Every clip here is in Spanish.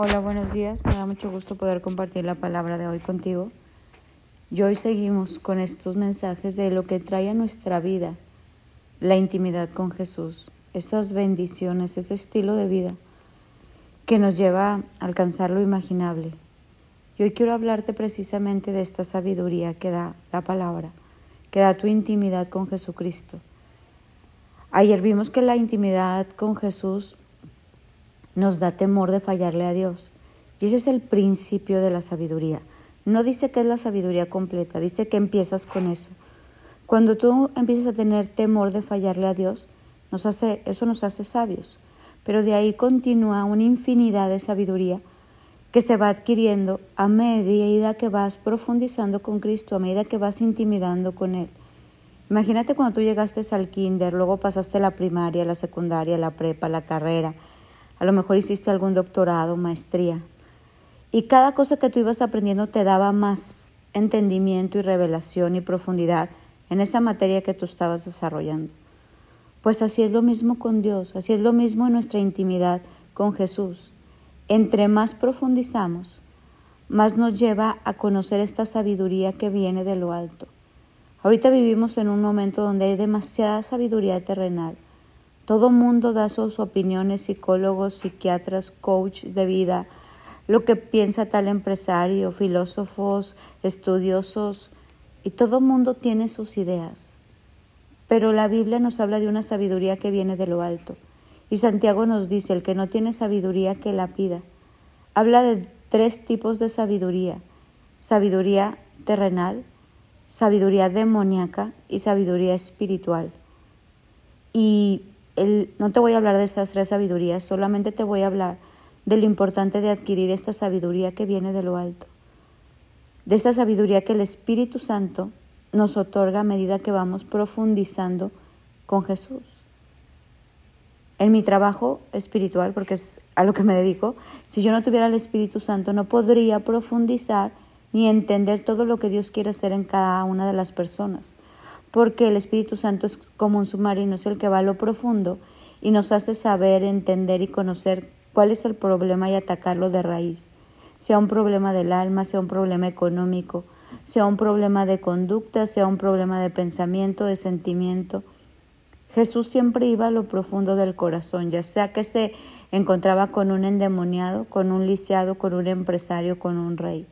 Hola, buenos días. Me da mucho gusto poder compartir la palabra de hoy contigo. Y hoy seguimos con estos mensajes de lo que trae a nuestra vida la intimidad con Jesús, esas bendiciones, ese estilo de vida que nos lleva a alcanzar lo imaginable. Y hoy quiero hablarte precisamente de esta sabiduría que da la palabra, que da tu intimidad con Jesucristo. Ayer vimos que la intimidad con Jesús nos da temor de fallarle a Dios. Y ese es el principio de la sabiduría. No dice que es la sabiduría completa, dice que empiezas con eso. Cuando tú empiezas a tener temor de fallarle a Dios, eso nos hace sabios. Pero de ahí continúa una infinidad de sabiduría que se va adquiriendo a medida que vas profundizando con Cristo, a medida que vas intimidando con Él. Imagínate cuando tú llegaste al kinder, luego pasaste la primaria, la secundaria, la prepa, la carrera, a lo mejor hiciste algún doctorado, maestría. Y cada cosa que tú ibas aprendiendo te daba más entendimiento y revelación y profundidad en esa materia que tú estabas desarrollando. Pues así es lo mismo con Dios, así es lo mismo en nuestra intimidad con Jesús. Entre más profundizamos, más nos lleva a conocer esta sabiduría que viene de lo alto. Ahorita vivimos en un momento donde hay demasiada sabiduría terrenal todo mundo da sus opiniones, psicólogos, psiquiatras, coach de vida, lo que piensa tal empresario, filósofos, estudiosos, y todo mundo tiene sus ideas. Pero la Biblia nos habla de una sabiduría que viene de lo alto. Y Santiago nos dice, el que no tiene sabiduría, que la pida. Habla de tres tipos de sabiduría. Sabiduría terrenal, sabiduría demoníaca y sabiduría espiritual. Y no te voy a hablar de estas tres sabidurías, solamente te voy a hablar de lo importante de adquirir esta sabiduría que viene de lo alto, de esta sabiduría que el Espíritu Santo nos otorga a medida que vamos profundizando con Jesús. En mi trabajo espiritual, porque es a lo que me dedico, si yo no tuviera el Espíritu Santo no podría profundizar ni entender todo lo que Dios quiere hacer en cada una de las personas porque el Espíritu Santo es como un submarino, es el que va a lo profundo y nos hace saber, entender y conocer cuál es el problema y atacarlo de raíz, sea un problema del alma, sea un problema económico, sea un problema de conducta, sea un problema de pensamiento, de sentimiento. Jesús siempre iba a lo profundo del corazón, ya sea que se encontraba con un endemoniado, con un lisiado, con un empresario, con un rey.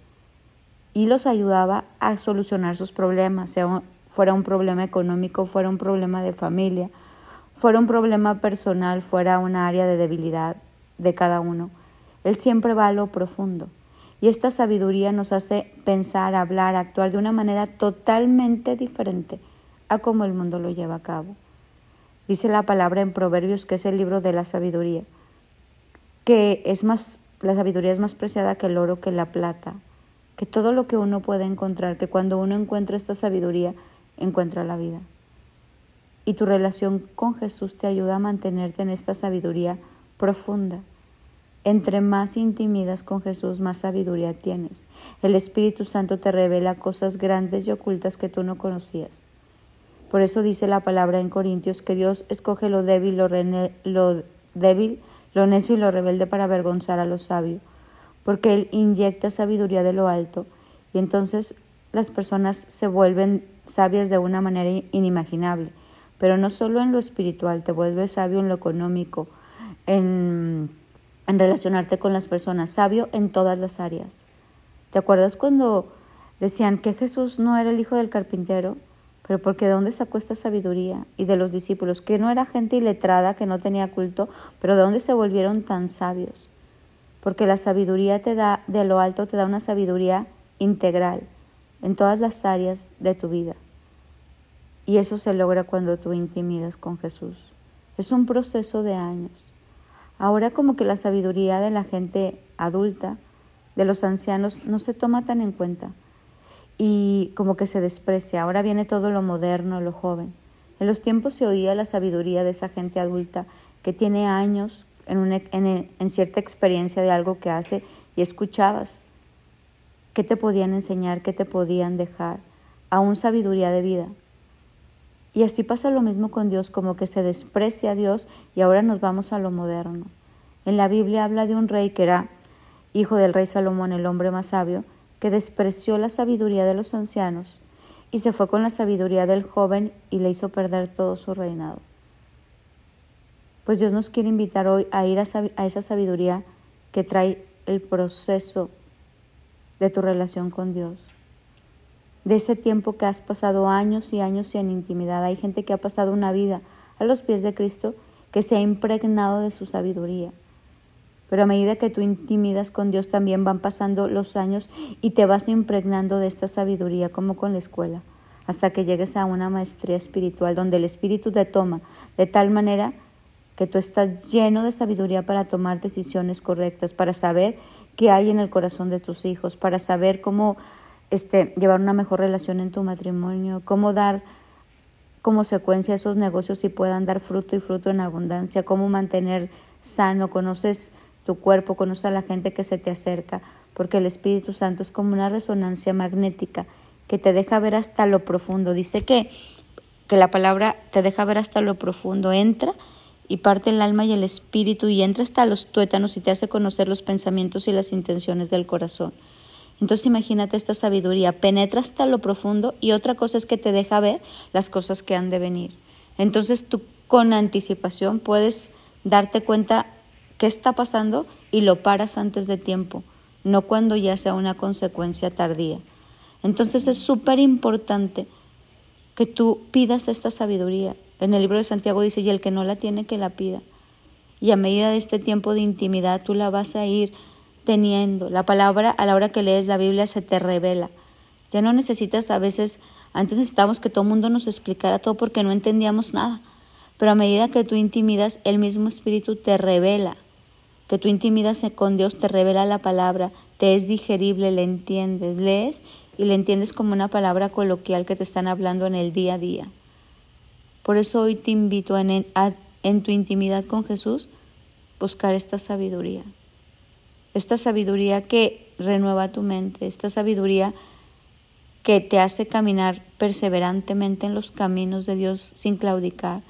Y los ayudaba a solucionar sus problemas, sea fuera un problema económico, fuera un problema de familia, fuera un problema personal, fuera una área de debilidad de cada uno. Él siempre va a lo profundo. Y esta sabiduría nos hace pensar, hablar, actuar de una manera totalmente diferente a como el mundo lo lleva a cabo. Dice la palabra en Proverbios, que es el libro de la sabiduría, que es más, la sabiduría es más preciada que el oro, que la plata, que todo lo que uno puede encontrar, que cuando uno encuentra esta sabiduría, encuentra la vida. Y tu relación con Jesús te ayuda a mantenerte en esta sabiduría profunda. Entre más intimidas con Jesús, más sabiduría tienes. El Espíritu Santo te revela cosas grandes y ocultas que tú no conocías. Por eso dice la palabra en Corintios que Dios escoge lo débil, lo, débil, lo necio y lo rebelde para avergonzar a lo sabio, porque Él inyecta sabiduría de lo alto y entonces las personas se vuelven sabias de una manera inimaginable, pero no solo en lo espiritual, te vuelves sabio en lo económico, en, en relacionarte con las personas, sabio en todas las áreas. ¿Te acuerdas cuando decían que Jesús no era el hijo del carpintero? Pero porque de dónde sacó esta sabiduría y de los discípulos, que no era gente iletrada, que no tenía culto, pero de dónde se volvieron tan sabios. Porque la sabiduría te da, de lo alto te da una sabiduría integral en todas las áreas de tu vida. Y eso se logra cuando tú intimidas con Jesús. Es un proceso de años. Ahora como que la sabiduría de la gente adulta, de los ancianos, no se toma tan en cuenta y como que se desprecia. Ahora viene todo lo moderno, lo joven. En los tiempos se oía la sabiduría de esa gente adulta que tiene años en, en, en cierta experiencia de algo que hace y escuchabas qué te podían enseñar, qué te podían dejar, aún sabiduría de vida. Y así pasa lo mismo con Dios, como que se desprecia a Dios y ahora nos vamos a lo moderno. En la Biblia habla de un rey que era hijo del rey Salomón, el hombre más sabio, que despreció la sabiduría de los ancianos y se fue con la sabiduría del joven y le hizo perder todo su reinado. Pues Dios nos quiere invitar hoy a ir a, a esa sabiduría que trae el proceso de tu relación con Dios. De ese tiempo que has pasado años y años en intimidad. Hay gente que ha pasado una vida a los pies de Cristo que se ha impregnado de su sabiduría. Pero a medida que tú intimidas con Dios también van pasando los años y te vas impregnando de esta sabiduría como con la escuela, hasta que llegues a una maestría espiritual donde el Espíritu te toma de tal manera que tú estás lleno de sabiduría para tomar decisiones correctas, para saber qué hay en el corazón de tus hijos, para saber cómo este, llevar una mejor relación en tu matrimonio, cómo dar como secuencia esos negocios y puedan dar fruto y fruto en abundancia, cómo mantener sano, conoces tu cuerpo, conoces a la gente que se te acerca, porque el Espíritu Santo es como una resonancia magnética que te deja ver hasta lo profundo. Dice que, que la palabra te deja ver hasta lo profundo, entra y parte el alma y el espíritu y entra hasta los tuétanos y te hace conocer los pensamientos y las intenciones del corazón. Entonces imagínate esta sabiduría, penetra hasta lo profundo y otra cosa es que te deja ver las cosas que han de venir. Entonces tú con anticipación puedes darte cuenta qué está pasando y lo paras antes de tiempo, no cuando ya sea una consecuencia tardía. Entonces es súper importante que tú pidas esta sabiduría en el libro de Santiago dice, y el que no la tiene, que la pida. Y a medida de este tiempo de intimidad, tú la vas a ir teniendo. La palabra, a la hora que lees la Biblia, se te revela. Ya no necesitas a veces, antes necesitábamos que todo el mundo nos explicara todo porque no entendíamos nada. Pero a medida que tú intimidas, el mismo Espíritu te revela. Que tú intimidas con Dios, te revela la palabra, te es digerible, le entiendes, lees y le entiendes como una palabra coloquial que te están hablando en el día a día. Por eso hoy te invito en, en tu intimidad con Jesús, buscar esta sabiduría. Esta sabiduría que renueva tu mente, esta sabiduría que te hace caminar perseverantemente en los caminos de Dios sin claudicar,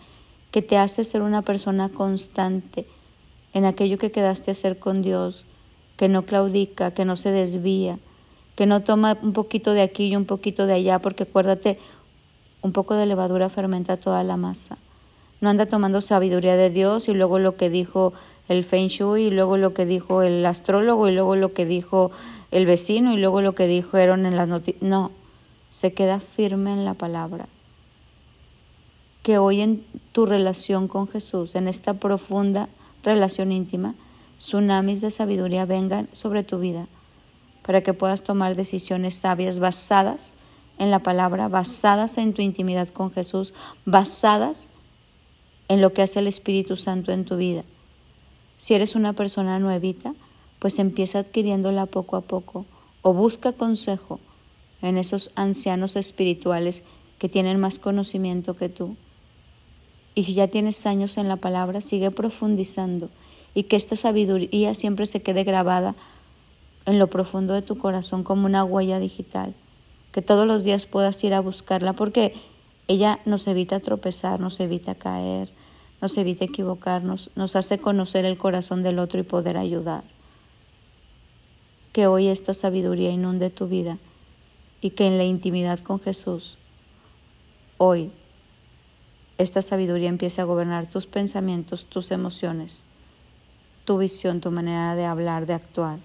que te hace ser una persona constante en aquello que quedaste a hacer con Dios, que no claudica, que no se desvía, que no toma un poquito de aquí y un poquito de allá, porque acuérdate, un poco de levadura fermenta toda la masa. No anda tomando sabiduría de Dios y luego lo que dijo el Feng Shui y luego lo que dijo el astrólogo y luego lo que dijo el vecino y luego lo que dijeron en las noticias. No, se queda firme en la palabra. Que hoy en tu relación con Jesús, en esta profunda relación íntima, tsunamis de sabiduría vengan sobre tu vida para que puedas tomar decisiones sabias basadas en la palabra, basadas en tu intimidad con Jesús, basadas en lo que hace el Espíritu Santo en tu vida. Si eres una persona nuevita, pues empieza adquiriéndola poco a poco o busca consejo en esos ancianos espirituales que tienen más conocimiento que tú. Y si ya tienes años en la palabra, sigue profundizando y que esta sabiduría siempre se quede grabada en lo profundo de tu corazón como una huella digital que todos los días puedas ir a buscarla, porque ella nos evita tropezar, nos evita caer, nos evita equivocarnos, nos hace conocer el corazón del otro y poder ayudar. Que hoy esta sabiduría inunde tu vida y que en la intimidad con Jesús, hoy, esta sabiduría empiece a gobernar tus pensamientos, tus emociones, tu visión, tu manera de hablar, de actuar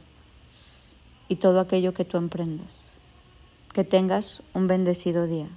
y todo aquello que tú emprendas. Que tengas un bendecido día.